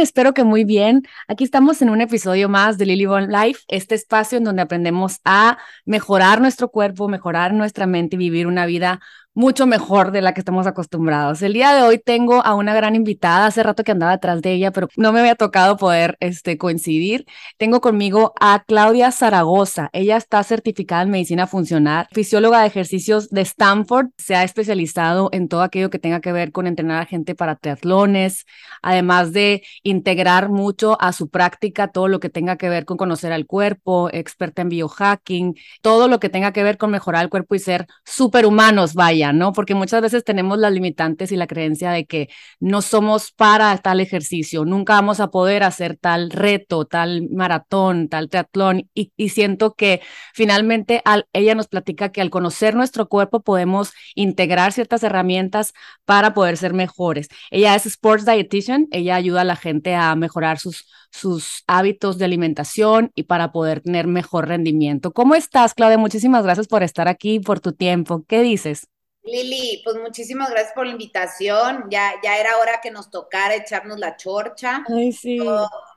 Espero que muy bien. Aquí estamos en un episodio más de Lily Bon Life, este espacio en donde aprendemos a mejorar nuestro cuerpo, mejorar nuestra mente y vivir una vida mucho mejor de la que estamos acostumbrados. El día de hoy tengo a una gran invitada, hace rato que andaba atrás de ella, pero no me había tocado poder este, coincidir. Tengo conmigo a Claudia Zaragoza. Ella está certificada en medicina funcional, fisióloga de ejercicios de Stanford, se ha especializado en todo aquello que tenga que ver con entrenar a gente para triatlones, además de integrar mucho a su práctica todo lo que tenga que ver con conocer al cuerpo, experta en biohacking, todo lo que tenga que ver con mejorar el cuerpo y ser superhumanos, vaya ¿no? Porque muchas veces tenemos las limitantes y la creencia de que no somos para tal ejercicio, nunca vamos a poder hacer tal reto, tal maratón, tal triatlón. Y, siento que finalmente ella nos platica que al conocer nuestro cuerpo podemos integrar ciertas herramientas para poder ser mejores. Ella es sports dietitian, ella ayuda a la gente a mejorar sus, sus hábitos de alimentación y para poder tener mejor rendimiento. ¿Cómo estás, Claudia? Muchísimas gracias por estar aquí, por tu tiempo. ¿Qué dices? Lili, pues muchísimas gracias por la invitación. Ya, ya era hora que nos tocara echarnos la chorcha. Ay, sí.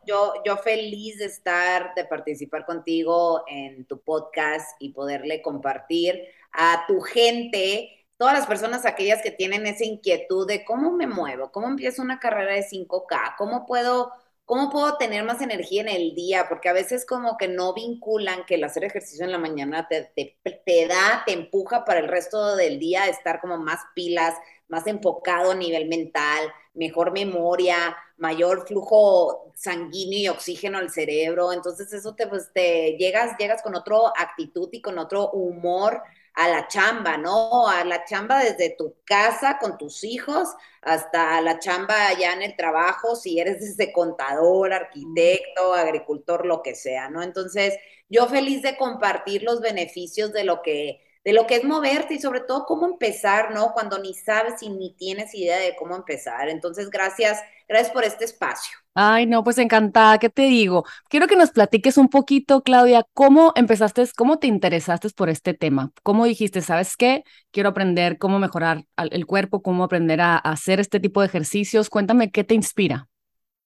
Yo, yo, feliz de estar, de participar contigo en tu podcast y poderle compartir a tu gente, todas las personas aquellas que tienen esa inquietud de cómo me muevo, cómo empiezo una carrera de 5K, cómo puedo ¿cómo puedo tener más energía en el día? Porque a veces como que no vinculan que el hacer ejercicio en la mañana te, te, da, te empuja para el resto del día a estar como más pilas, más enfocado a nivel mental, mejor memoria, mayor flujo sanguíneo y oxígeno al cerebro. Entonces eso te, pues, te llegas, llegas con otra actitud y con otro humor a la chamba, ¿no? A la chamba desde tu casa con tus hijos hasta la chamba allá en el trabajo, si eres desde contador, arquitecto, agricultor, lo que sea, ¿no? Entonces, yo feliz de compartir los beneficios de lo que de lo que es moverte y sobre todo cómo empezar, ¿no? Cuando ni sabes y ni tienes idea de cómo empezar. Entonces, gracias, gracias por este espacio. Ay, no, pues encantada, ¿qué te digo? Quiero que nos platiques un poquito, Claudia, cómo empezaste, cómo te interesaste por este tema, cómo dijiste, ¿sabes qué? Quiero aprender cómo mejorar el cuerpo, cómo aprender a hacer este tipo de ejercicios. Cuéntame, ¿qué te inspira?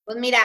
Pues mira,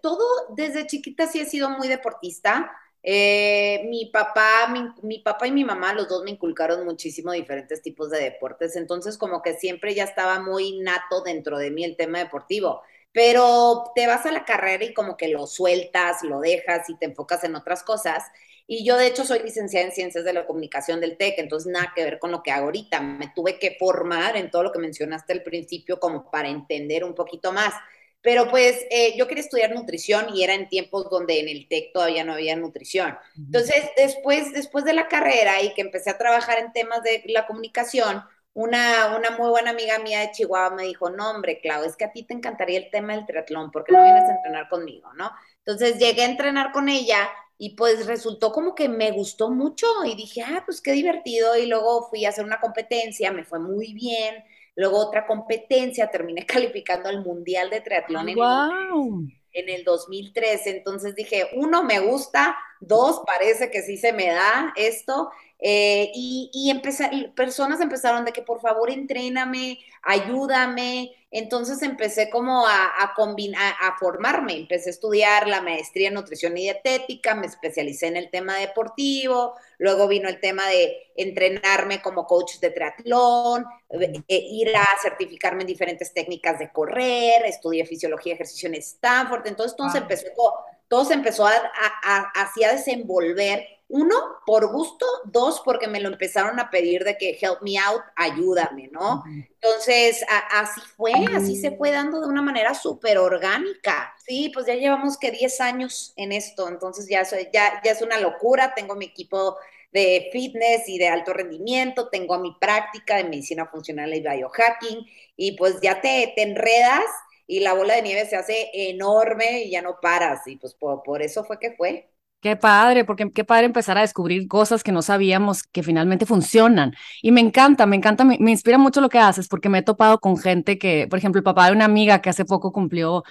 todo desde chiquita sí he sido muy deportista. Eh, mi papá, mi, papá y mi mamá, los dos me inculcaron muchísimo diferentes tipos de deportes, entonces como que siempre ya estaba muy nato dentro de mí el tema deportivo, pero te vas a la carrera y como que lo sueltas, lo dejas y te enfocas en otras cosas. Y yo de hecho soy licenciada en Ciencias de la Comunicación del TEC, entonces nada que ver con lo que hago ahorita. Me tuve que formar en todo lo que mencionaste al principio como para entender un poquito más. Pero pues eh, yo quería estudiar nutrición y era en tiempos donde en el TEC todavía no había nutrición. Entonces, después, después de la carrera y que empecé a trabajar en temas de la comunicación, una, una muy buena amiga mía de Chihuahua me dijo, no, hombre, Clau, es que a ti te encantaría el tema del triatlón, porque no vienes a entrenar conmigo, no? Entonces llegué a entrenar con ella y pues resultó como que me gustó mucho y dije, ah, pues qué divertido. Y luego fui a hacer una competencia, me fue muy bien Luego otra competencia, terminé calificando al Mundial de Triatlón en, el, 2013. Entonces dije, uno, me gusta, dos, parece que sí se me da esto. Eh, y, y personas empezaron de que por favor entréname, ayúdame. Entonces empecé como a, a, combinar, a formarme, empecé a estudiar la maestría en nutrición y dietética, me especialicé en el tema deportivo, luego vino el tema de entrenarme como coach de triatlón, eh, ir a certificarme en diferentes técnicas de correr, estudié fisiología y ejercicio en Stanford, entonces se empezó, todo se empezó a, a, a desenvolver. Uno, por gusto, dos, porque me lo empezaron a pedir de que help me out, ayúdame, ¿no? Entonces, así fue, así se fue dando de una manera súper orgánica. Sí, pues ya llevamos que 10 años en esto, entonces ya, soy, ya, ya es una locura, tengo mi equipo de fitness y de alto rendimiento, tengo mi práctica de medicina funcional y biohacking, y pues ya te, te enredas y la bola de nieve se hace enorme y ya no paras, y pues por eso fue que fue. Qué padre, porque qué padre empezar a descubrir cosas que no sabíamos que finalmente funcionan. Y me encanta, me encanta, me, inspira mucho lo que haces, porque me he topado con gente que, por ejemplo, el papá de una amiga que hace poco cumplió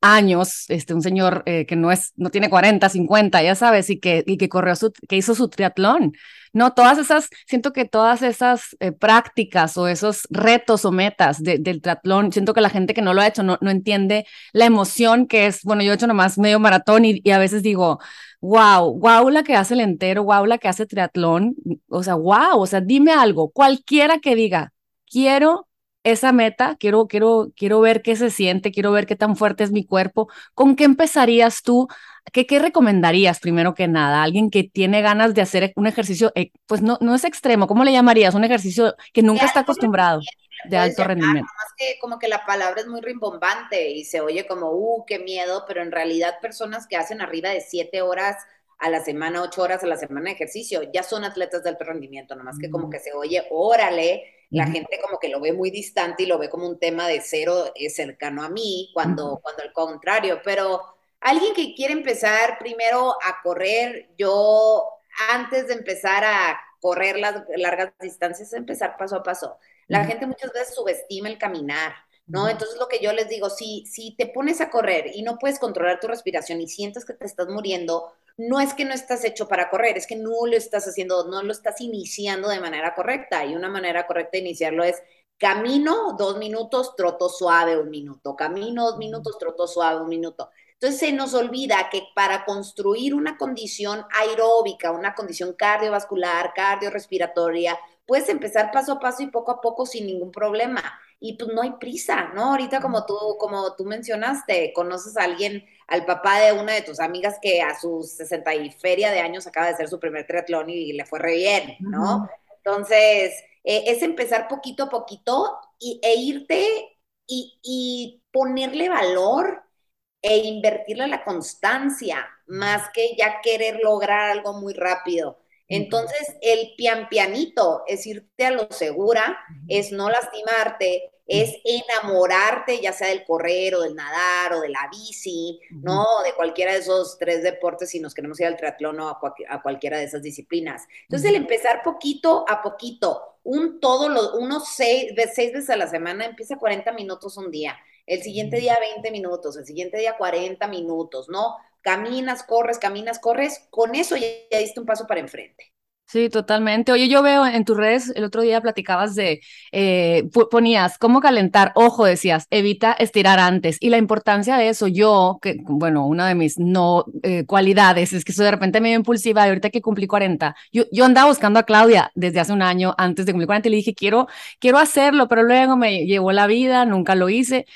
años, este, un señor eh, que no es, no tiene 40, 50, ya sabes, y que, y que corrió su, que hizo su triatlón. No, todas esas, siento que todas esas eh, prácticas o esos retos o metas del triatlón, siento que la gente que no lo ha hecho no, no entiende la emoción que es, bueno, yo he hecho nomás medio maratón y, y a veces digo, wow, wow la que hace el entero, wow la que hace triatlón, o sea, wow, o sea, dime algo, cualquiera que diga, quiero esa meta, quiero, quiero, quiero ver qué se siente, quiero ver qué tan fuerte es mi cuerpo. ¿Con qué empezarías tú? ¿Qué, qué recomendarías primero que nada? Alguien que tiene ganas de hacer un ejercicio, eh, pues no, no es extremo, ¿cómo le llamarías? Un ejercicio que nunca está acostumbrado de alto rendimiento. Más que como que la palabra es muy rimbombante y se oye como, uh, qué miedo, pero en realidad personas que hacen arriba de siete horas a la semana, ocho horas a la semana de ejercicio, ya son atletas de alto rendimiento, nomás que como mm. que se oye, órale, la gente como que lo ve muy distante y lo ve como un tema de cero es cercano a mí, cuando, cuando al contrario, pero alguien que quiere empezar primero a correr, yo antes de empezar a correr las largas distancias, empezar paso a paso. La gente muchas veces subestima el caminar, ¿no? Entonces lo que yo les digo, si, si te pones a correr y no puedes controlar tu respiración y sientes que te estás muriendo, no es que no estás hecho para correr, es que no lo estás haciendo, no lo estás iniciando de manera correcta. Y una manera correcta de iniciarlo es camino dos minutos, troto suave un minuto, camino dos minutos, troto suave un minuto. Entonces se nos olvida que para construir una condición aeróbica, una condición cardiovascular, cardiorrespiratoria, puedes empezar paso a paso y poco a poco sin ningún problema. Y pues no hay prisa, ¿no? Ahorita como tú, como tú mencionaste, conoces a alguien al papá de una de tus amigas que a sus 60 y feria de años acaba de hacer su primer triatlón y le fue re bien, ¿no? Entonces, eh, es empezar poquito a poquito y, e irte y, y, ponerle valor e invertirle la constancia, más que ya querer lograr algo muy rápido. Entonces, el pian pianito es irte a lo segura, es no lastimarte, es enamorarte ya sea del correr o del nadar o de la bici, ¿no? De cualquiera de esos tres deportes si nos queremos ir al triatlón o a, cualquiera de esas disciplinas. Entonces, el empezar poquito a poquito, un todo, lo, unos seis, seis veces a la semana, empieza 40 minutos un día, el siguiente día 20 minutos, el siguiente día 40 minutos, ¿no? Caminas, corres, caminas, corres, con eso ya, ya diste un paso para enfrente. Sí, totalmente. Oye, yo veo en tus redes, el otro día platicabas de, eh, ponías cómo calentar, ojo, decías, evita estirar antes. Y la importancia de eso, yo, que, bueno, una de mis no eh, cualidades es que soy de repente medio impulsiva y ahorita que cumplí 40, yo, yo andaba buscando a Claudia desde hace un año antes de cumplir 40 y le dije, quiero, quiero hacerlo, pero luego me llevó la vida, nunca lo hice.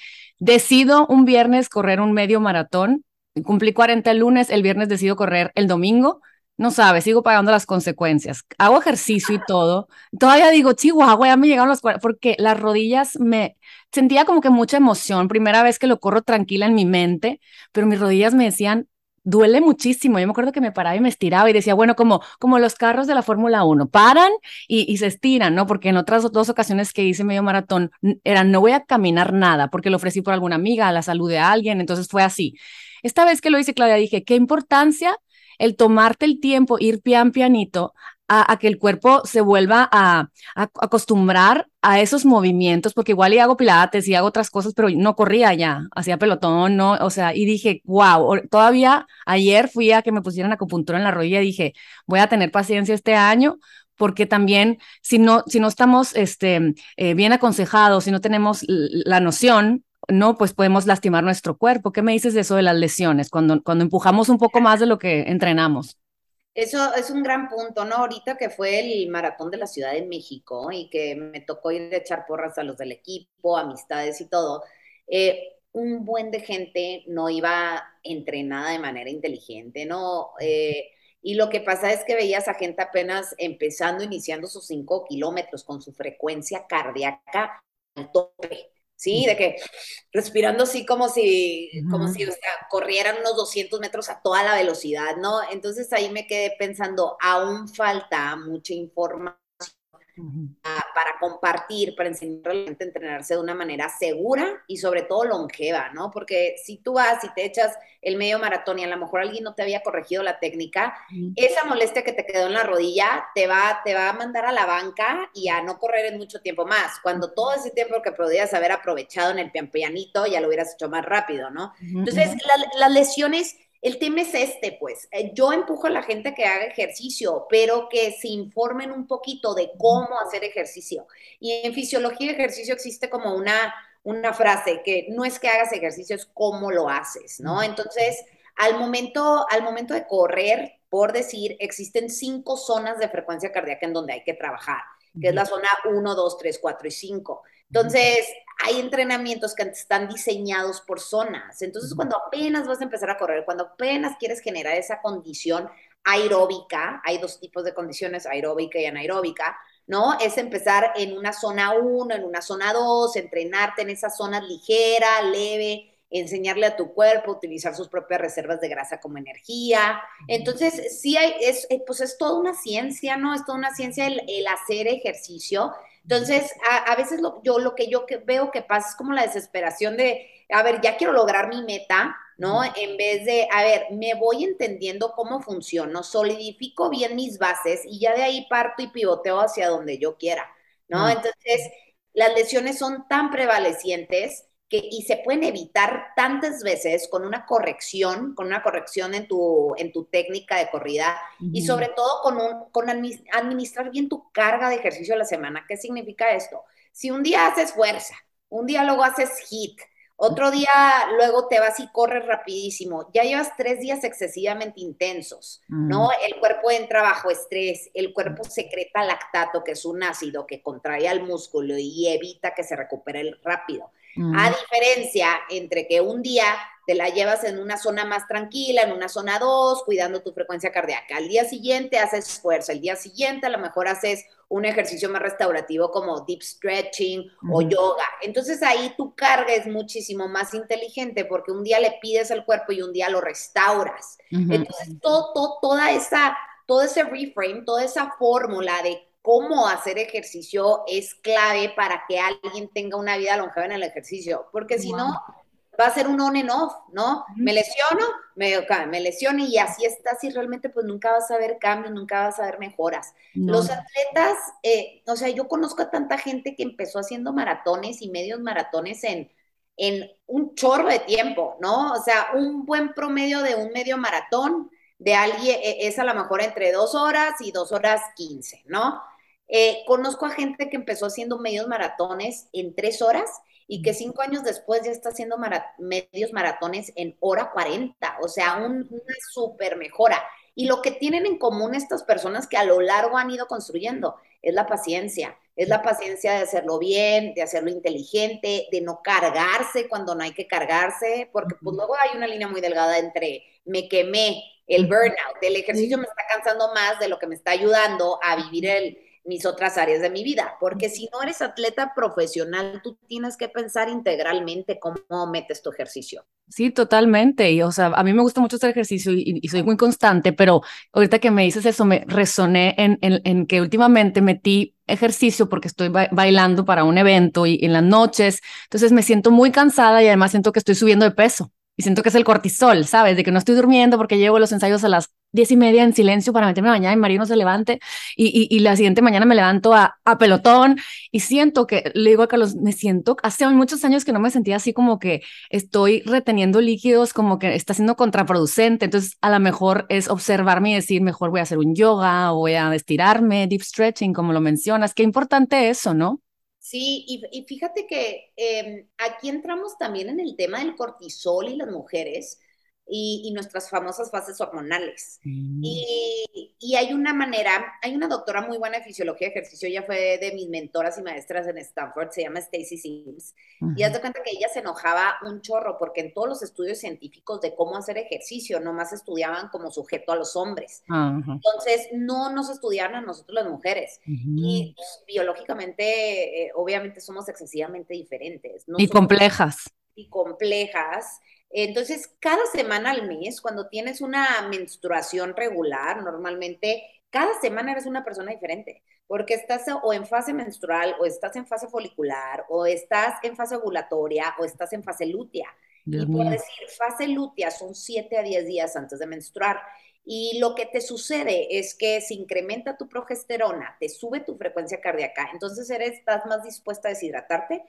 Decido un viernes correr un medio maratón, cumplí 40 el lunes, el viernes decido correr el domingo no sabes, sigo pagando las consecuencias. Hago ejercicio y todo. Todavía digo, chihuahua, ya me llegaron los porque las rodillas me sentía como que mucha emoción. Primera vez que lo corro tranquila en mi mente, pero mis rodillas me decían, duele muchísimo. Yo me acuerdo que me paraba y me estiraba y decía, bueno, como, como los carros de la Fórmula 1, paran y, y, se estiran, ¿no? Porque en otras dos ocasiones que hice medio maratón, era no voy a caminar nada, porque lo ofrecí por alguna amiga, a la salud de alguien, entonces fue así. Esta vez que lo hice, Claudia, dije, qué importancia el tomarte el tiempo, ir pian pianito, a, que el cuerpo se vuelva a, acostumbrar a esos movimientos, porque igual y hago pilates y hago otras cosas, pero no corría ya, hacía pelotón, no, o sea, y dije, wow, todavía ayer fui a que me pusieran acupuntura en la rodilla y dije, voy a tener paciencia este año porque también si no, si no estamos este, eh, bien aconsejados, si no tenemos la noción, no, pues podemos lastimar nuestro cuerpo. ¿Qué me dices de eso de las lesiones, cuando, cuando empujamos un poco más de lo que entrenamos? Eso es un gran punto, ¿no? Ahorita que fue el maratón de la Ciudad de México y que me tocó ir a echar porras a los del equipo, amistades y todo, eh, un buen de gente no iba entrenada de manera inteligente, ¿no? Eh, y lo que pasa es que veías a gente apenas empezando, iniciando sus cinco kilómetros con su frecuencia cardíaca al tope. ¿Sí? De que respirando así como si, como si corrieran unos 200 metros a toda la velocidad, ¿no? Entonces ahí me quedé pensando, aún falta mucha información para compartir, para enseñar a la gente a entrenarse de una manera segura y sobre todo longeva, ¿no? Porque si tú vas y te echas el medio maratón y a lo mejor alguien no te había corregido la técnica, esa molestia que te quedó en la rodilla te va, te va a mandar a la banca y a no correr en mucho tiempo más, cuando todo ese tiempo que podías haber aprovechado en el pian pianito ya lo hubieras hecho más rápido, ¿no? Entonces, las lesiones el tema es este, pues. Eh, yo empujo a la gente que haga ejercicio, pero que se informen un poquito de cómo hacer ejercicio. Y en fisiología de ejercicio existe como una, una frase que no es que hagas ejercicio, es cómo lo haces, ¿no? Entonces, al momento, al momento de correr, por decir, existen cinco zonas de frecuencia cardíaca en donde hay que trabajar, que es la zona 1, 2, 3, 4 y 5. Entonces, hay entrenamientos que están diseñados por zonas. Entonces, cuando apenas vas a empezar a correr, cuando apenas quieres generar esa condición aeróbica, hay dos tipos de condiciones, aeróbica y anaeróbica, ¿no? Es empezar en una zona 1, en una zona 2, entrenarte en esas zonas ligera, leve, enseñarle a tu cuerpo a utilizar sus propias reservas de grasa como energía. Entonces, sí hay, es, eh, pues es toda una ciencia, ¿no? Es toda una ciencia el, el hacer ejercicio entonces, a, veces lo, yo lo que yo veo que pasa es como la desesperación de, a ver, ya quiero lograr mi meta, ¿no? En vez de, a ver, me voy entendiendo cómo funciono, solidifico bien mis bases y ya de ahí parto y pivoteo hacia donde yo quiera, ¿no? Entonces, las lesiones son tan prevalecientes y se pueden evitar tantas veces con una corrección, con una corrección en tu, en tu técnica de corrida y sobre todo con, un, con administrar bien tu carga de ejercicio a la semana. ¿Qué significa esto? Si un día haces fuerza, un día luego haces hit, otro día luego te vas y corres rapidísimo. Ya llevas tres días excesivamente intensos, ¿no? El cuerpo entra bajo estrés, el cuerpo secreta lactato, que es un ácido que contrae al músculo y evita que se recupere rápido. A diferencia entre que un día te la llevas en una zona más tranquila, en una zona 2, cuidando tu frecuencia cardíaca. Al día siguiente haces fuerza, el día siguiente a lo mejor haces un ejercicio más restaurativo como deep stretching o yoga. Entonces ahí tu carga es muchísimo más inteligente porque un día le pides al cuerpo y un día lo restauras. Entonces todo, toda esa, todo ese reframe, toda esa fórmula de cómo hacer ejercicio es clave para que alguien tenga una vida longeva en el ejercicio, porque si no, va a ser un on and off, ¿no? Me lesiono, me, me lesiono y así estás y realmente pues nunca vas a ver cambios, nunca vas a ver mejoras. Los atletas, eh, o sea, yo conozco a tanta gente que empezó haciendo maratones y medios maratones en, en un chorro de tiempo, ¿no? O sea, un buen promedio de un medio maratón de alguien e, es a lo mejor entre dos horas y dos horas quince, ¿no? Eh, conozco a gente que empezó haciendo medios maratones en tres horas y que cinco años después ya está haciendo medios maratones en hora 40, o sea, una súper mejora. Y lo que tienen en común estas personas que a lo largo han ido construyendo es la paciencia, es la paciencia de hacerlo bien, de hacerlo inteligente, de no cargarse cuando no hay que cargarse, porque pues luego hay una línea muy delgada entre me quemé, el burnout, el ejercicio me está cansando más de lo que me está ayudando a vivir el, mis otras áreas de mi vida, porque si no eres atleta profesional, tú tienes que pensar integralmente cómo metes tu ejercicio. Sí, totalmente. Y, o sea, a mí me gusta mucho hacer ejercicio y, soy muy constante, pero ahorita que me dices eso, me resoné en, en, que últimamente metí ejercicio porque estoy bailando para un evento y en las noches, entonces me siento muy cansada y además siento que estoy subiendo de peso y siento que es el cortisol, ¿sabes? De que no estoy durmiendo porque llevo los ensayos a las diez y media en silencio para meterme a bañar y María no se levante y, y, la siguiente mañana me levanto a, a, pelotón y siento que, le digo a Carlos, me siento, hace muchos años que no me sentía así como que estoy reteniendo líquidos, como que está siendo contraproducente, entonces a lo mejor es observarme y decir, mejor voy a hacer un yoga o voy a estirarme, deep stretching, como lo mencionas, qué importante eso, ¿no? Sí, y, fíjate que em, aquí entramos también en el tema del cortisol y las mujeres, y, nuestras famosas fases hormonales. Mm. Y, y, hay una manera, hay una doctora muy buena de fisiología de ejercicio, ella fue de mis mentoras y maestras en Stanford, se llama Stacy Sims, y haz de cuenta que ella se enojaba un chorro porque en todos los estudios científicos de cómo hacer ejercicio, nomás estudiaban como sujeto a los hombres. Entonces, no nos estudiaban a nosotros las mujeres. Y pues, biológicamente, eh, obviamente, somos excesivamente diferentes. y complejas. Y complejas. Entonces, cada semana al mes, cuando tienes una menstruación regular, normalmente cada semana eres una persona diferente. porque estás o en fase menstrual, o estás en fase folicular, o estás en fase ovulatoria, o estás en fase lútea. y por decir, fase lútea son 7 a 10 días antes de menstruar. Y lo que te sucede es que se incrementa tu progesterona, te sube tu frecuencia cardíaca, entonces eres, estás más dispuesta a deshidratarte,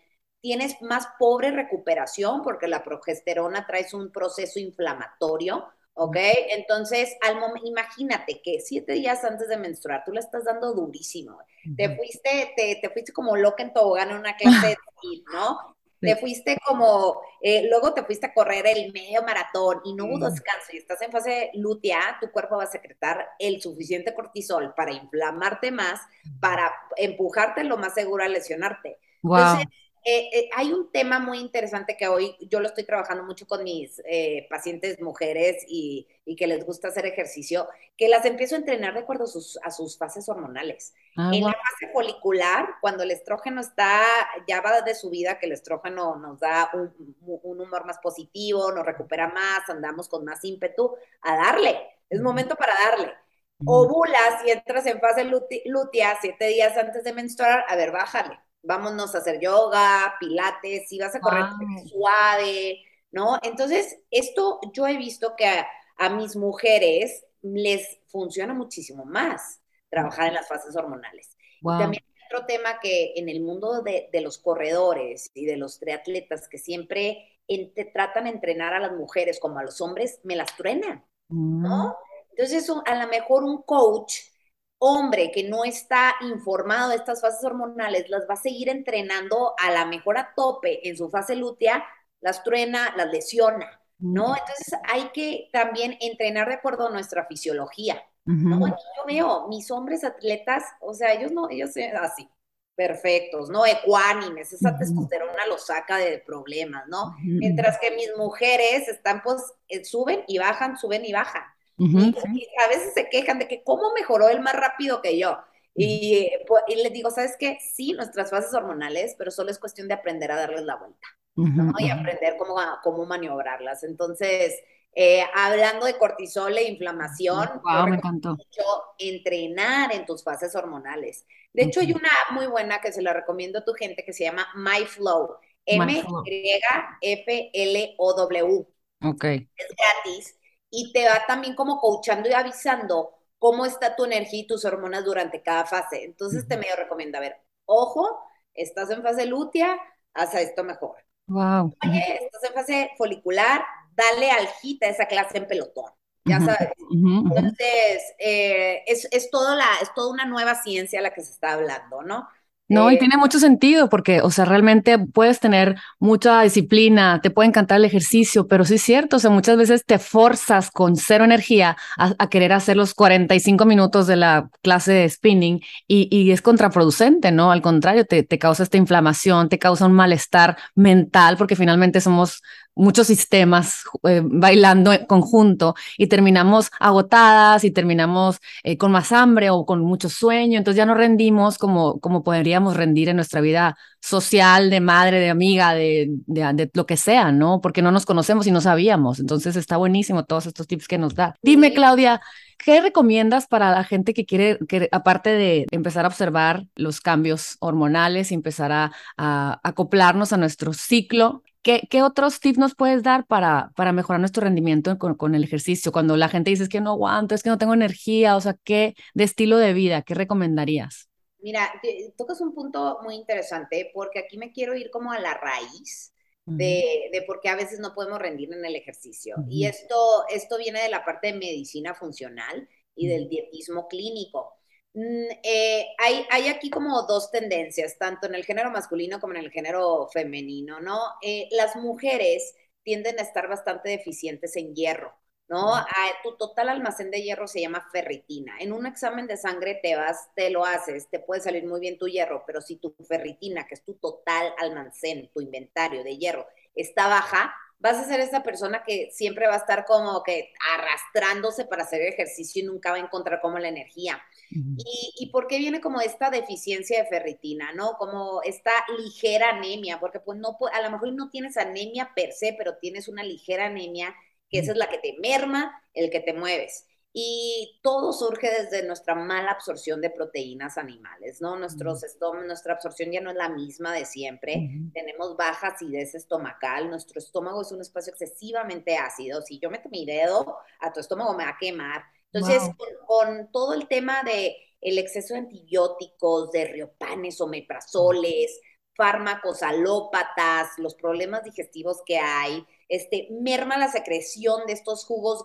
tienes más pobre recuperación porque la progesterona trae un proceso inflamatorio, ¿ok? Entonces, al imagínate que siete días antes de menstruar, tú la estás dando durísimo. Te fuiste, te, te, fuiste como loca en tobogán en una clase de ¿no? Te fuiste como, eh, luego te fuiste a correr el medio maratón y no hubo descanso y estás en fase lútea, tu cuerpo va a secretar el suficiente cortisol para inflamarte más, para empujarte lo más seguro a lesionarte. Entonces, eh, eh, hay un tema muy interesante que hoy yo lo estoy trabajando mucho con mis eh, pacientes mujeres y, y, que les gusta hacer ejercicio, que las empiezo a entrenar de acuerdo a sus, a sus fases hormonales. Ah, en la fase folicular, cuando el estrógeno está, ya va de su vida, que el estrógeno nos da un, un humor más positivo, nos recupera más, andamos con más ímpetu, a darle. Es momento para darle. Ovulas y entras en fase lútea siete días antes de menstruar, a ver, bájale vámonos a hacer yoga, pilates, si vas a correr suave, ¿no? Entonces, esto yo he visto que a, mis mujeres les funciona muchísimo más trabajar en las fases hormonales. también otro tema que en el mundo de, los corredores y de los triatletas que siempre tratan de entrenar a las mujeres como a los hombres, me las truenan, ¿no? Mm. Entonces, a lo mejor un coach hombre que no está informado de estas fases hormonales las va a seguir entrenando a la mejor a tope en su fase lútea, las truena, las lesiona, ¿no? Entonces hay que también entrenar de acuerdo a nuestra fisiología, ¿no? yo veo mis hombres atletas, o sea, ellos no, ellos así, perfectos, ¿no? Ecuánimes, esa testosterona los saca de problemas, ¿no? Mientras que mis mujeres están, pues, eh, suben y bajan, suben y bajan y, a veces se quejan de que cómo mejoró él más rápido que yo. Y, pues, y les digo, ¿sabes qué? Sí, nuestras fases hormonales, pero solo es cuestión de aprender a darles la vuelta, ¿no? Y aprender cómo, cómo maniobrarlas. Entonces, eh, hablando de cortisol e inflamación, wow, me encantó. entrenar en tus fases hormonales. De hecho, hay una muy buena que se la recomiendo a tu gente que se llama MyFlow. M-Y-F-L-O-W. Ok. Es gratis y te va también como coachando y avisando cómo está tu energía y tus hormonas durante cada fase. Entonces te medio recomienda, a ver, ojo, estás en fase lútea, haz esto mejor. Wow. Oye, estás en fase folicular, dale aljita a esa clase en pelotón. Ya sabes. Entonces, eh, es, es, todo la, es toda una nueva ciencia la que se está hablando, ¿no? No, y eh, tiene mucho sentido porque, o sea, realmente puedes tener mucha disciplina, te puede encantar el ejercicio, pero sí es cierto, o sea, muchas veces te forzas con cero energía a, querer hacer los 45 minutos de la clase de spinning y, y es contraproducente, ¿no? Al contrario, te, te causa esta inflamación, te causa un malestar mental porque finalmente somos muchos sistemas eh, bailando en conjunto y terminamos agotadas y terminamos eh, con más hambre o con mucho sueño, entonces ya no rendimos como, como podríamos rendir en nuestra vida social, de madre, de amiga, de, de, lo que sea, ¿no? Porque no nos conocemos y no sabíamos, entonces está buenísimo todos estos tips que nos da. Dime, Claudia, ¿Qué recomiendas para la gente que quiere, que aparte de empezar a observar los cambios hormonales y empezar a, a acoplarnos a nuestro ciclo, ¿Qué, otros tips nos puedes dar para, para mejorar nuestro rendimiento con, el ejercicio? Cuando la gente dice que no aguanto, es que no tengo energía, o sea, ¿qué de estilo de vida, qué recomendarías? Mira, tocas un punto muy interesante porque aquí me quiero ir como a la raíz de, de por qué a veces no podemos rendir en el ejercicio. Y esto, esto viene de la parte de medicina funcional y del dietismo clínico. Mm, eh, hay, hay, aquí como dos tendencias, tanto en el género masculino como en el género femenino, ¿no? Eh, las mujeres tienden a estar bastante deficientes en hierro, ¿no? Ah, tu total almacén de hierro se llama ferritina. En un examen de sangre te vas, te lo haces, te puede salir muy bien tu hierro, pero si tu ferritina, que es tu total almacén, tu inventario de hierro, está baja, vas a ser esa persona que siempre va a estar como que arrastrándose para hacer ejercicio y nunca va a encontrar como la energía. y, y, por qué viene como esta deficiencia de ferritina, ¿no? Como esta ligera anemia, porque pues no, a lo mejor no tienes anemia per se, pero tienes una ligera anemia, que esa es la que te merma, el que te mueves. Y todo surge desde nuestra mala absorción de proteínas animales, ¿no? Nuestros nuestra absorción ya no es la misma de siempre, tenemos baja acidez estomacal, nuestro estómago es un espacio excesivamente ácido, si yo meto mi dedo a tu estómago me va a quemar. Entonces, con, todo el tema de el exceso de antibióticos, de riopanes, omeprazoles, fármacos alópatas, los problemas digestivos que hay, este, merma la secreción de estos jugos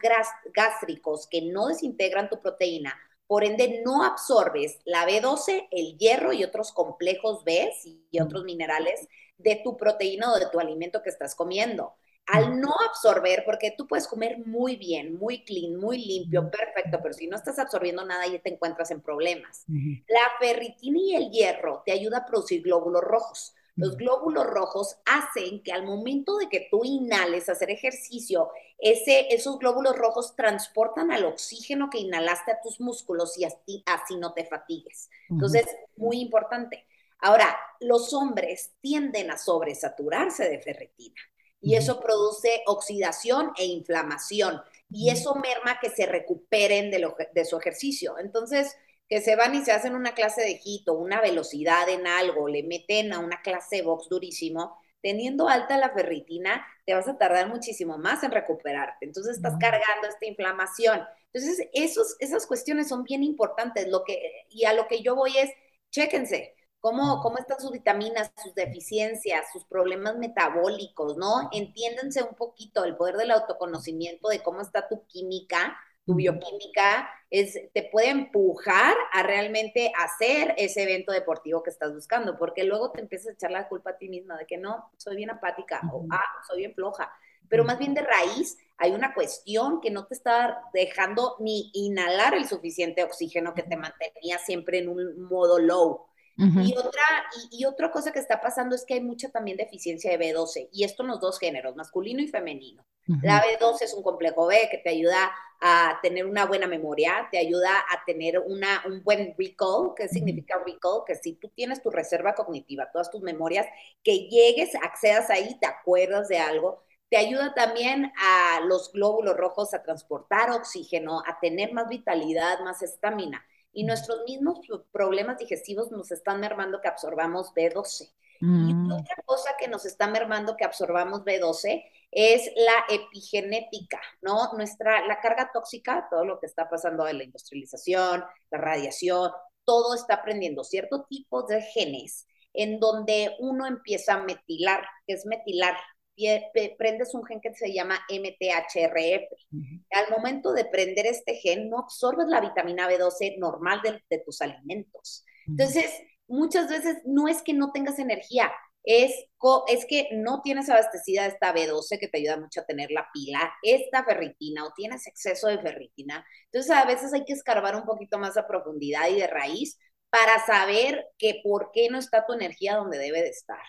gástricos que no desintegran tu proteína, por ende no absorbes la B12, el hierro y otros complejos B y otros minerales de tu proteína o de tu alimento que estás comiendo. Al no absorber, porque tú puedes comer muy bien, muy clean, muy limpio, perfecto, pero si no estás absorbiendo nada, ya te encuentras en problemas. La ferritina y el hierro te ayuda a producir glóbulos rojos. Los glóbulos rojos hacen que al momento de que tú inhales, hacer ejercicio, ese, esos glóbulos rojos transportan al oxígeno que inhalaste a tus músculos y así, así no te fatigues. Entonces, muy importante. Ahora, los hombres tienden a sobresaturarse de ferritina y eso produce oxidación e inflamación y eso merma que se recuperen de, de su ejercicio. Entonces, que se van y se hacen una clase de hito, una velocidad en algo, le meten a una clase de box durísimo, teniendo alta la ferritina, te vas a tardar muchísimo más en recuperarte. Entonces estás cargando esta inflamación. Entonces, esos, esas cuestiones son bien importantes. Lo que, y a lo que yo voy es, chéquense, cómo, cómo están sus vitaminas, sus deficiencias, sus problemas metabólicos, ¿no? Entiéndense un poquito el poder del autoconocimiento de cómo está tu química tu bioquímica es, te puede empujar a realmente hacer ese evento deportivo que estás buscando, porque luego te empiezas a echar la culpa a ti misma de que no, soy bien apática o ah, soy bien floja. Pero más bien de raíz hay una cuestión que no te está dejando ni inhalar el suficiente oxígeno que te mantenía siempre en un modo low. Y, otra, y, otra cosa que está pasando es que hay mucha también deficiencia de B12, y esto en los dos géneros, masculino y femenino. La B12 es un complejo B que te ayuda a tener una buena memoria, te ayuda a tener una, un buen recall. ¿Qué significa recall? Que si tú tienes tu reserva cognitiva, todas tus memorias, que llegues, accedas ahí, te acuerdas de algo, te ayuda también a los glóbulos rojos a transportar oxígeno, a tener más vitalidad, más estamina y nuestros mismos problemas digestivos nos están mermando que absorbamos B12. Y mm. otra cosa que nos está mermando que absorbamos B12 es la epigenética, ¿no? Nuestra, la carga tóxica, todo lo que está pasando de la industrialización, la radiación, todo está aprendiendo cierto tipo de genes en donde uno empieza a metilar, que es metilar prendes un gen que se llama MTHRF. Al momento de prender este gen, no absorbes la vitamina B12 normal de, tus alimentos. Entonces, muchas veces no es que no tengas energía, es, es que no tienes abastecida esta B12 que te ayuda mucho a tener la pila, esta ferritina o tienes exceso de ferritina. Entonces, a veces hay que escarbar un poquito más a profundidad y de raíz para saber que por qué no está tu energía donde debe de estar.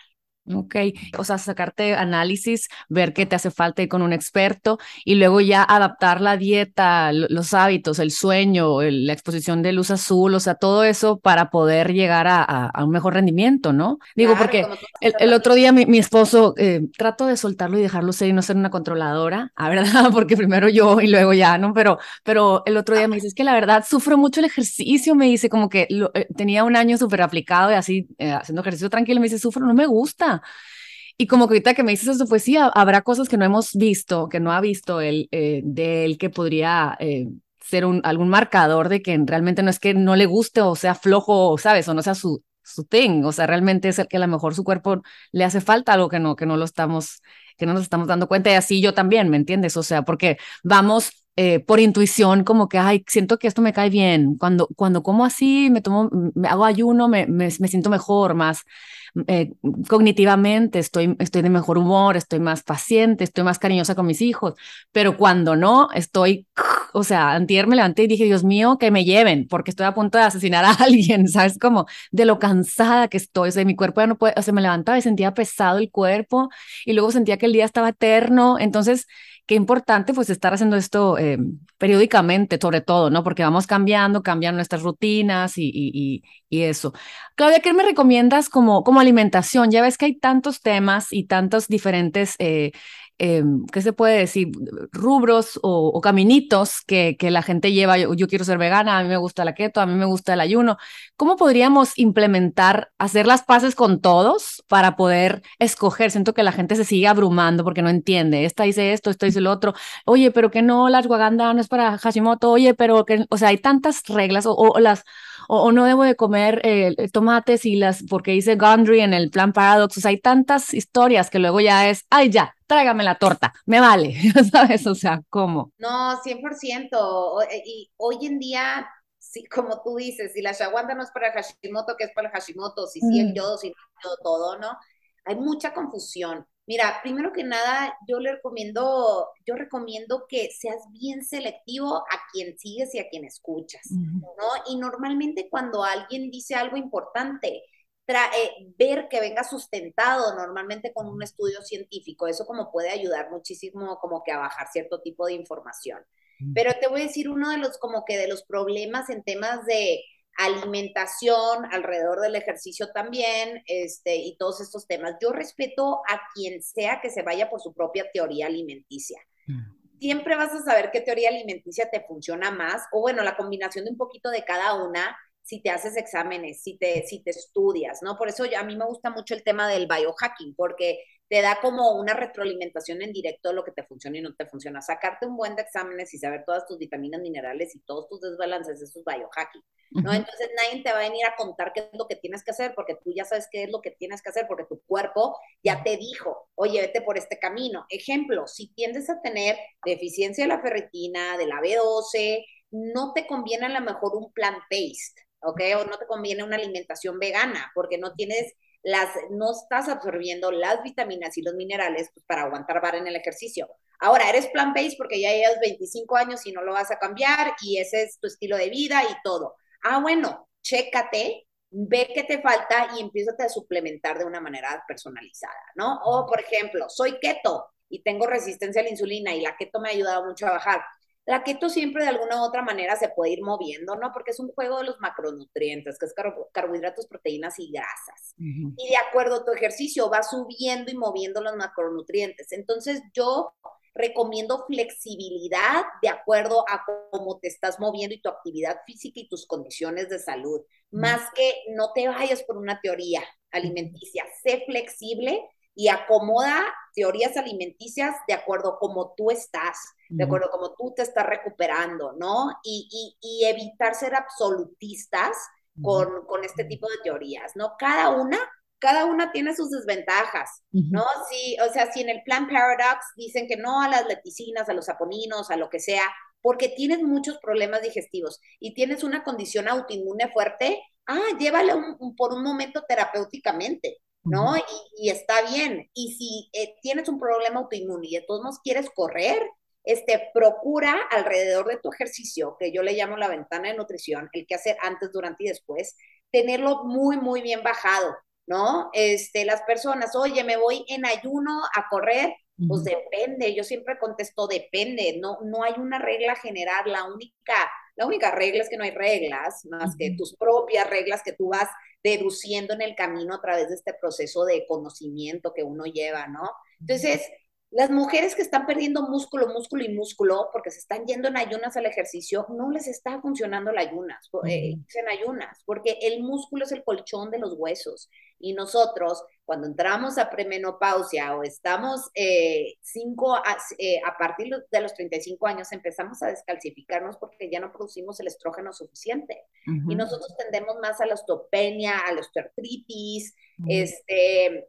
Ok, o sea, sacarte análisis, ver qué te hace falta ir con un experto y luego ya adaptar la dieta, los hábitos, el sueño, la exposición de luz azul, o sea, todo eso para poder llegar a, un mejor rendimiento, ¿no? Digo, porque el, otro día mi, esposo, eh, trato de soltarlo y dejarlo ser y no ser una controladora, a verdad, porque primero yo y luego ya, ¿no? Pero, pero el otro día me dice, es que la verdad sufro mucho el ejercicio, me dice como que eh, tenía un año súper aplicado y así, eh, haciendo ejercicio tranquilo, me dice, sufro, no me gusta y como que ahorita que me dices eso, pues sí, habrá cosas que no hemos visto, que no ha visto él, eh, de él que podría eh, ser un, algún marcador de que realmente no es que no le guste o sea flojo, ¿sabes? O no sea su, su thing, o sea, realmente es el que a lo mejor su cuerpo le hace falta algo que no, que no lo estamos, que no nos estamos dando cuenta y así yo también, ¿me entiendes? O sea, porque vamos eh, por intuición como que, ay, siento que esto me cae bien, cuando, cuando como así, me tomo, me hago ayuno, me, me, me siento mejor, más eh, cognitivamente estoy, estoy de mejor humor, estoy más paciente, estoy más cariñosa con mis hijos, pero cuando no, estoy, o sea, antier me levanté y dije, Dios mío, que me lleven, porque estoy a punto de asesinar a alguien, ¿sabes? Como de lo cansada que estoy, o sea, mi cuerpo ya no puede, o sea, me levantaba y sentía pesado el cuerpo y luego sentía que el día estaba eterno, entonces qué importante pues estar haciendo esto eh, periódicamente, sobre todo, ¿no? Porque vamos cambiando, cambian nuestras rutinas y, eso. Claudia, ¿qué me recomiendas como, como alimentación? Ya ves que hay tantos temas y tantos diferentes... Eh, em, ¿qué se puede decir? Rubros o, caminitos que, que, la gente lleva. Yo, quiero ser vegana, a mí me gusta la keto, a mí me gusta el ayuno. ¿Cómo podríamos implementar, hacer las paces con todos para poder escoger? Siento que la gente se sigue abrumando porque no entiende. Esta dice esto, esto dice lo otro. Oye, pero que no, la ashwagandha no es para Hashimoto. Oye, pero que, o sea, hay tantas reglas o las o, no debo de comer eh, tomates y las, porque hice Gundry en el plan Paradox, o sea, hay tantas historias que luego ya es, ay, ya, tráigame la torta, me vale, ¿sabes? O sea, ¿cómo? No, 100%, eh, y hoy en día sí, como tú dices, si la shawanda no es para Hashimoto, ¿qué es para Hashimoto? Si sí el mm. yodo, si no el yodo, todo, ¿no? Hay mucha confusión. Mira, primero que nada, yo le recomiendo, yo recomiendo que seas bien selectivo a quien sigues y a quien escuchas, ¿no? Y normalmente cuando alguien dice algo importante, eh, ver que venga sustentado normalmente con un estudio científico, eso como puede ayudar muchísimo como que a bajar cierto tipo de información. Pero te voy a decir uno de los como que de los problemas en temas de alimentación, alrededor del ejercicio también, este, y todos estos temas. Yo respeto a quien sea que se vaya por su propia teoría alimenticia. Mm. Siempre vas a saber qué teoría alimenticia te funciona más, o bueno, la combinación de un poquito de cada una, si te haces exámenes, si te, si te estudias, ¿no? Por eso a mí me gusta mucho el tema del biohacking, porque te da como una retroalimentación en directo de lo que te funciona y no te funciona. Sacarte un buen de exámenes y saber todas tus vitaminas, minerales y todos tus desbalances, eso es biohacking, ¿no? Entonces nadie te va a venir a contar qué es lo que tienes que hacer porque tú ya sabes qué es lo que tienes que hacer porque tu cuerpo ya te dijo, oye, vete por este camino. Ejemplo, si tiendes a tener deficiencia de la ferritina, de la B12, no te conviene a lo mejor un plant-based, ¿ok? O no te conviene una alimentación vegana porque no tienes las, no estás absorbiendo las vitaminas y los minerales pues, para aguantar bar en el ejercicio. Ahora, eres plant-based porque ya llevas 25 años y no lo vas a cambiar y ese es tu estilo de vida y todo. Ah, bueno, chécate, ve qué te falta y empieza a suplementar de una manera personalizada, ¿no? O, por ejemplo, soy keto y tengo resistencia a la insulina y la keto me ha ayudado mucho a bajar. La keto siempre de alguna u otra manera se puede ir moviendo, ¿no? Porque es un juego de los macronutrientes, que es carbohidratos, proteínas y grasas. Y de acuerdo a tu ejercicio va subiendo y moviendo los macronutrientes. Entonces yo recomiendo flexibilidad de acuerdo a cómo te estás moviendo y tu actividad física y tus condiciones de salud. Más que no te vayas por una teoría alimenticia, sé flexible y acomoda teorías alimenticias de acuerdo a cómo tú estás, de acuerdo a cómo tú te estás recuperando, ¿no? Y, y, evitar ser absolutistas con, con, este tipo de teorías, ¿no? Cada una, cada una tiene sus desventajas, ¿no? Sí, o sea, si en el plan Paradox dicen que no a las leticinas, a los aponinos, a lo que sea, porque tienes muchos problemas digestivos y tienes una condición autoinmune fuerte, ah, llévale por un momento terapéuticamente, ¿no? y, está bien. Y si eh, tienes un problema autoinmune y de todos modos quieres correr, este, procura alrededor de tu ejercicio, que yo le llamo la ventana de nutrición, el que hacer antes, durante y después, tenerlo muy, muy bien bajado, ¿no? Este, las personas, oye, me voy en ayuno a correr, pues depende, yo siempre contesto depende, no, no hay una regla general, la única, la única regla es que no hay reglas, más que tus propias reglas que tú vas deduciendo en el camino a través de este proceso de conocimiento que uno lleva, ¿no? Entonces, las mujeres que están perdiendo músculo, músculo y músculo porque se están yendo en ayunas al ejercicio, no les está funcionando el ayunas, eh, en ayunas, porque el músculo es el colchón de los huesos. Y nosotros, cuando entramos a premenopausia o estamos eh, cinco, a, eh, a, partir de los 35 años, empezamos a descalcificarnos porque ya no producimos el estrógeno suficiente. Y nosotros tendemos más a la osteopenia, a la osteoartritis, este,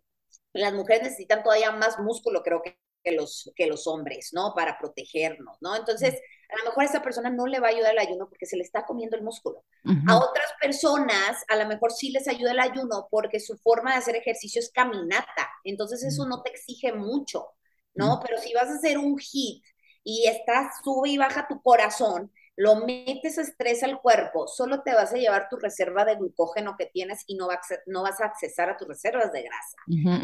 las mujeres necesitan todavía más músculo, creo que que los, que los hombres, ¿no? Para protegernos, ¿no? Entonces, a lo mejor a esa persona no le va a ayudar el ayuno porque se le está comiendo el músculo. A otras personas, a lo mejor sí les ayuda el ayuno porque su forma de hacer ejercicio es caminata. Entonces, eso no te exige mucho, ¿no? Pero si vas a hacer un hit y estás, sube y baja tu corazón, lo metes estrés al cuerpo, solo te vas a llevar tu reserva de glucógeno que tienes y no, no vas a accesar a tus reservas de grasa.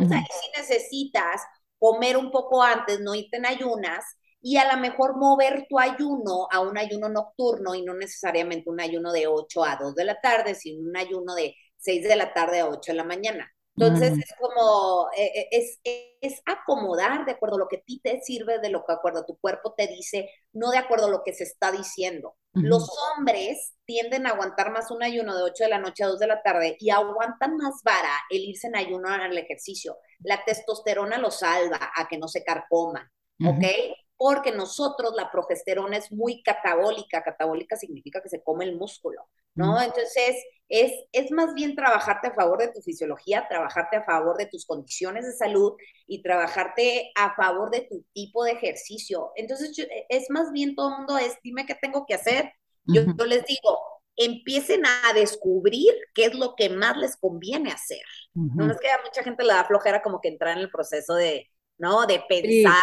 O sea, si necesitas comer un poco antes, no irte en ayunas y a lo mejor mover tu ayuno a un ayuno nocturno y no necesariamente un ayuno de 8 a 2 de la tarde, sino un ayuno de 6 de la tarde a 8 de la mañana. Entonces es como, eh, eh, es, es, acomodar de acuerdo a lo que a ti te sirve, de lo que acuerdo a tu cuerpo te dice, no de acuerdo a lo que se está diciendo. Los hombres tienden a aguantar más un ayuno de 8 de la noche a 2 de la tarde y aguantan más vara el irse en ayuno al ejercicio. La testosterona los salva a que no se carcoman, ¿ok? porque nosotros la progesterona es muy catabólica, catabólica significa que se come el músculo, ¿no? Entonces, es, es más bien trabajarte a favor de tu fisiología, trabajarte a favor de tus condiciones de salud y trabajarte a favor de tu tipo de ejercicio. Entonces, es más bien todo el mundo es, dime qué tengo que hacer. Yo, yo les digo, empiecen a descubrir qué es lo que más les conviene hacer. No es que a mucha gente le da flojera como que entrar en el proceso de, ¿no? De pensar.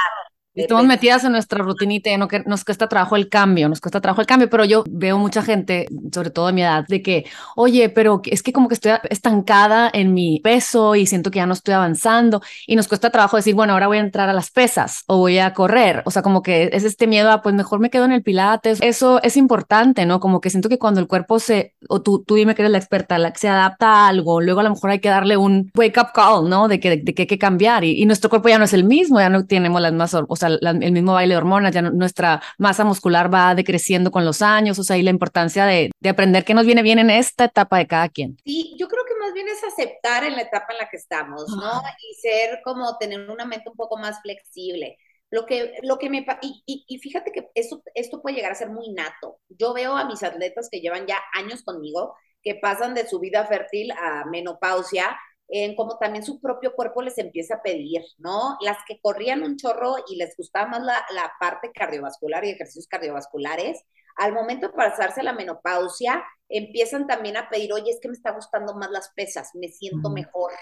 Estamos metidas en nuestra rutinita y no, que nos cuesta trabajo el cambio, nos cuesta trabajo el cambio, pero yo veo mucha gente, sobre todo de mi edad, de que, oye, pero es que como que estoy estancada en mi peso y siento que ya no estoy avanzando y nos cuesta trabajo decir, bueno, ahora voy a entrar a las pesas o voy a correr, o sea, como que es este miedo a, pues mejor me quedo en el pilates, eso es importante, ¿no? Como que siento que cuando el cuerpo se, o tú, tú dime que eres la experta, la que se adapta a algo, luego a lo mejor hay que darle un wake up call, ¿no? De que, de, que hay que cambiar y, y, nuestro cuerpo ya no es el mismo, ya no tenemos las más, o sea, el mismo baile de hormonas, ya nuestra masa muscular va decreciendo con los años, o sea, y la importancia de, de, aprender qué nos viene bien en esta etapa de cada quien. Sí, yo creo que más bien es aceptar en la etapa en la que estamos, ¿no? Y ser como tener una mente un poco más flexible. Lo que, lo que me... Y, y, fíjate que esto, esto puede llegar a ser muy nato. Yo veo a mis atletas que llevan ya años conmigo, que pasan de su vida fértil a menopausia en como también su propio cuerpo les empieza a pedir, ¿no? Las que corrían un chorro y les gustaba más la, la parte cardiovascular y ejercicios cardiovasculares, al momento de pasarse la menopausia, empiezan también a pedir, oye, es que me está gustando más las pesas, me siento mejor,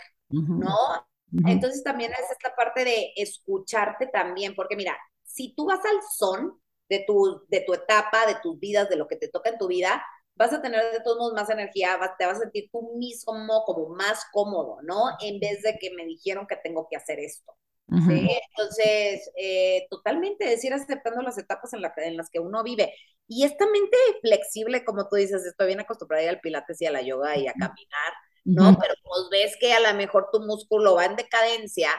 ¿no? Entonces también es esta parte de escucharte también, porque mira, si tú vas al son de tu, de tu etapa, de tus vidas, de lo que te toca en tu vida, vas a tener de todos modos más energía, te vas a sentir tú mismo como más cómodo, ¿no? En vez de que me dijeron que tengo que hacer esto. ¿sí? Entonces, eh, totalmente decir aceptando las etapas en, en, las que uno vive. Y esta mente flexible, como tú dices, estoy bien acostumbrada al pilates y a la yoga y a caminar, ¿no? Pero pues ves que a lo mejor tu músculo va en decadencia,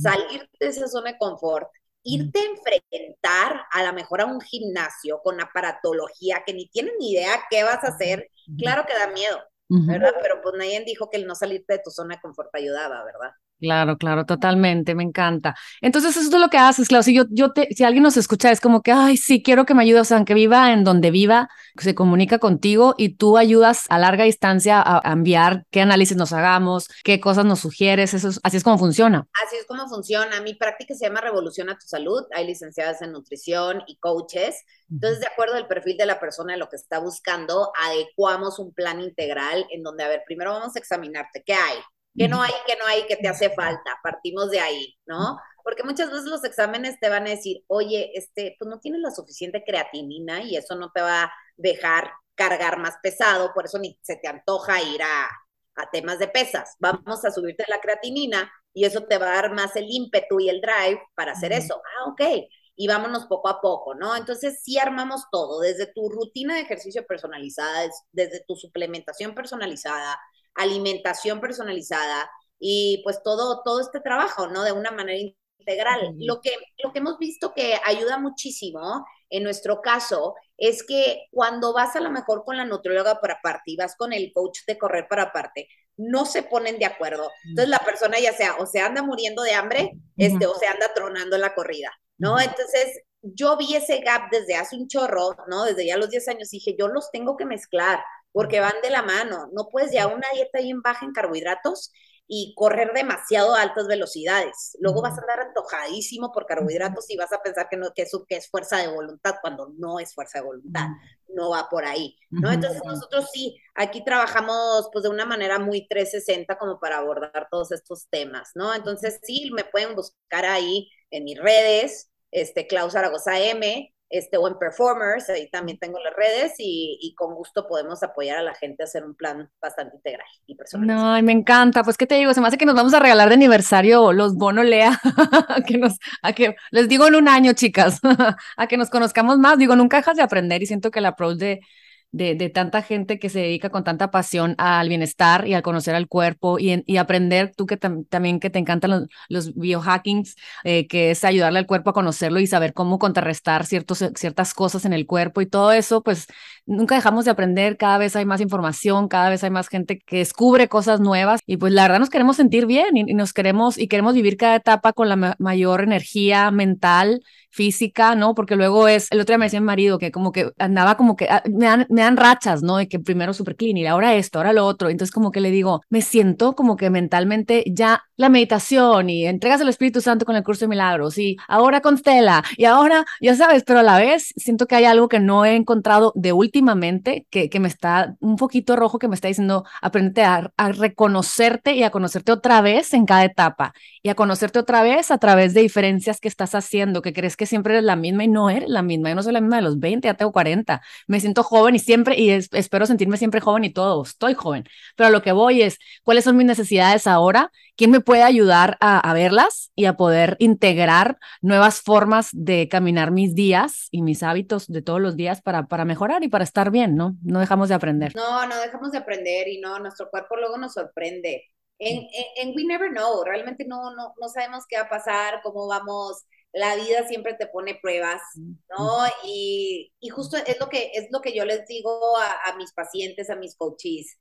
salir de esa zona de confort irte a enfrentar a lo mejor a un gimnasio con aparatología que ni tienen ni idea qué vas a hacer, claro que da miedo, ¿verdad? Pero pues nadie dijo que el no salirte de tu zona de confort ayudaba, ¿verdad? Claro, claro, totalmente, me encanta. Entonces, eso es lo que haces, claro. Si yo, yo te, si alguien nos escucha, es como que, ay, sí, quiero que me ayudes, o sea, aunque viva en donde viva, se comunica contigo y tú ayudas a larga distancia a, enviar qué análisis nos hagamos, qué cosas nos sugieres, eso así es como funciona. Así es como funciona. Mi práctica se llama Revolución a tu Salud. Hay licenciadas en nutrición y coaches. Entonces, de acuerdo al perfil de la persona, de lo que está buscando, adecuamos un plan integral en donde, a ver, primero vamos a examinarte qué hay que no hay, que no hay, que te hace falta. Partimos de ahí, ¿no? Porque muchas veces los exámenes te van a decir, oye, este, pues no tienes la suficiente creatinina y eso no te va a dejar cargar más pesado, por eso ni se te antoja ir a, a temas de pesas. Vamos a subirte la creatinina y eso te va a dar más el ímpetu y el drive para hacer eso. Ah, ok. Y vámonos poco a poco, ¿no? Entonces sí armamos todo, desde tu rutina de ejercicio personalizada, desde tu suplementación personalizada, alimentación personalizada y pues todo, todo este trabajo, ¿no? De una manera integral. Lo que, lo que hemos visto que ayuda muchísimo en nuestro caso es que cuando vas a lo mejor con la nutrióloga para aparte y vas con el coach de correr para aparte, no se ponen de acuerdo. Entonces la persona ya sea o se anda muriendo de hambre, este, o se anda tronando en la corrida, ¿no? Entonces yo vi ese gap desde hace un chorro, ¿no? Desde ya los 10 años dije, yo los tengo que mezclar porque van de la mano. No puedes llevar una dieta bien baja en carbohidratos y correr demasiado a altas velocidades. Luego vas a andar antojadísimo por carbohidratos y vas a pensar que, no, que, eso, que es fuerza de voluntad cuando no es fuerza de voluntad, no va por ahí, ¿no? Entonces nosotros sí, aquí trabajamos pues de una manera muy 360 como para abordar todos estos temas, ¿no? Entonces sí, me pueden buscar ahí en mis redes, este, Klaus Zaragoza M, este, o en Performers, ahí también tengo las redes y, con gusto podemos apoyar a la gente a hacer un plan bastante integral y personalizado. No, me encanta, pues qué te digo, se me hace que nos vamos a regalar de aniversario los bonos Lea, que nos, a que, les digo en un año, chicas, a que nos conozcamos más, digo, nunca dejas de aprender y siento que la approach de, de, de, tanta gente que se dedica con tanta pasión al bienestar y al conocer al cuerpo y, y aprender, tú que también que te encantan los, los biohackings, eh, que es ayudarle al cuerpo a conocerlo y saber cómo contrarrestar ciertos, ciertas cosas en el cuerpo y todo eso, pues nunca dejamos de aprender, cada vez hay más información, cada vez hay más gente que descubre cosas nuevas y pues la verdad nos queremos sentir bien y, nos queremos y queremos vivir cada etapa con la mayor energía mental física, ¿no? Porque luego es, el otro día me decía mi marido que como que andaba como que, ah, me dan rachas, ¿no? De que primero super clean y ahora esto, ahora lo otro. Entonces como que le digo, me siento como que mentalmente ya la meditación y entregas al Espíritu Santo con el curso de milagros y ahora con Stella y ahora, ya sabes, pero a la vez siento que hay algo que no he encontrado de últimamente que, que me está un poquito rojo, que me está diciendo, aprende a, a reconocerte y a conocerte otra vez en cada etapa y a conocerte otra vez a través de diferencias que estás haciendo, que crees que siempre eres la misma y no eres la misma. Yo no soy la misma de los 20, ya tengo 40. Me siento joven y siempre, y espero sentirme siempre joven y todo, estoy joven. Pero lo que voy es, ¿cuáles son mis necesidades ahora? ¿Quién me puede ayudar a, a verlas y a poder integrar nuevas formas de caminar mis días y mis hábitos de todos los días para, para mejorar y para estar bien, ¿no? No dejamos de aprender. No, no dejamos de aprender y no, nuestro cuerpo luego nos sorprende. En, en, en, We Never Know, realmente no, no, no sabemos qué va a pasar, cómo vamos la vida siempre te pone pruebas, ¿no? Y, y, justo es lo, que, es lo que yo les digo a, a, mis pacientes, a mis coaches,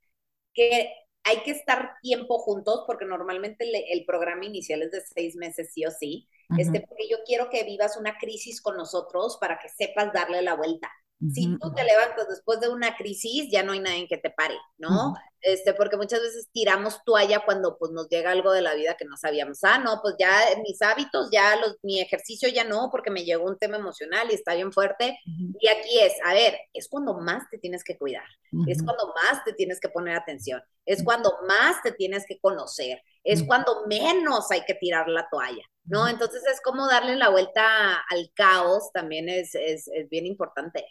que hay que estar tiempo juntos porque normalmente el, el programa inicial es de seis meses, sí o sí, uh -huh. este, porque yo quiero que vivas una crisis con nosotros para que sepas darle la vuelta. Si tú te levantas después de una crisis, ya no hay nadie que te pare, ¿no? Este, porque muchas veces tiramos toalla cuando pues nos llega algo de la vida que no sabíamos. Ah, no, pues ya mis hábitos, ya los, mi ejercicio ya no, porque me llegó un tema emocional y está bien fuerte. Y aquí es, a ver, es cuando más te tienes que cuidar, es cuando más te tienes que poner atención, es cuando más te tienes que conocer, es cuando menos hay que tirar la toalla, ¿no? Entonces es como darle la vuelta al caos, también es, es, es bien importante.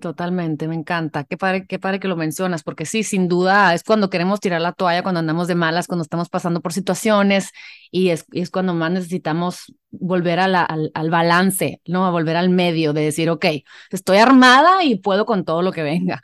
Totalmente, me encanta. Qué padre, qué padre que lo mencionas, porque sí, sin duda es cuando queremos tirar la toalla, cuando andamos de malas, cuando estamos pasando por situaciones y es, y es cuando más necesitamos volver a la, al, al, balance, ¿no? A volver al medio, de decir, ok, estoy armada y puedo con todo lo que venga.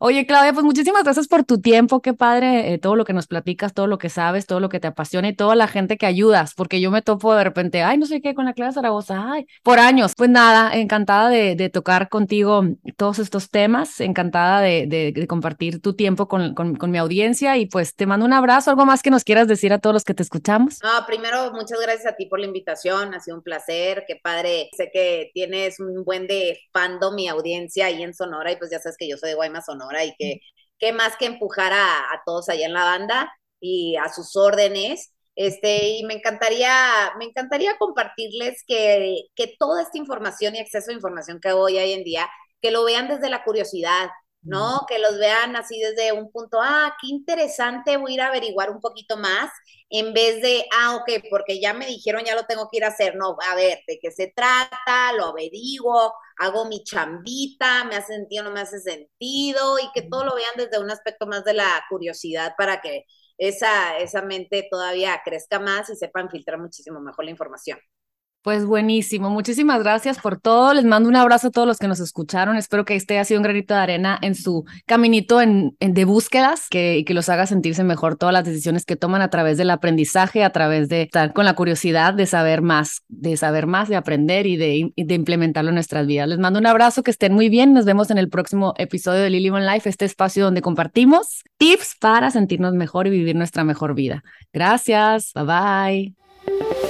Oye, Claudia, pues muchísimas gracias por tu tiempo, qué padre eh, todo lo que nos platicas, todo lo que sabes, todo lo que te apasiona y toda la gente que ayudas, porque yo me topo de repente, ay, no sé qué, con la clase Zaragoza, ay, por años. Pues nada, encantada de, de tocar contigo todos estos temas, encantada de, de, de compartir tu tiempo con, con, con, mi audiencia y pues te mando un abrazo, algo más que nos quieras decir a todos los que te escuchamos. No, primero, muchas gracias a ti por la invitación, ha sido un placer, qué padre, sé que tienes un buen de fandom mi audiencia ahí en Sonora y pues ya sabes que yo soy de Guaymas, Sonora y que qué más que empujar a, a todos allá en la banda y a sus órdenes. Este, y me encantaría, me encantaría compartirles que, que toda esta información y acceso a información que hoy hay en día que lo vean desde la curiosidad, ¿no? Que los vean así desde un punto, ah, qué interesante, voy a ir a averiguar un poquito más, en vez de, ah, ok, porque ya me dijeron, ya lo tengo que ir a hacer. No, a ver, ¿de qué se trata? Lo averiguo, hago mi chambita, me hace sentido, no me hace sentido, y que todo lo vean desde un aspecto más de la curiosidad para que esa, esa mente todavía crezca más y sepan filtrar muchísimo mejor la información. Pues buenísimo, muchísimas gracias por todo. Les mando un abrazo a todos los que nos escucharon. Espero que este haya sido un granito de arena en su caminito en, de búsquedas, que, que, los haga sentirse mejor todas las decisiones que toman a través del aprendizaje, a través de estar con la curiosidad de saber más, de saber más, de aprender y de, de implementarlo en nuestras vidas. Les mando un abrazo, que estén muy bien. Nos vemos en el próximo episodio de Lily One Life, este espacio donde compartimos tips para sentirnos mejor y vivir nuestra mejor vida. Gracias, bye bye.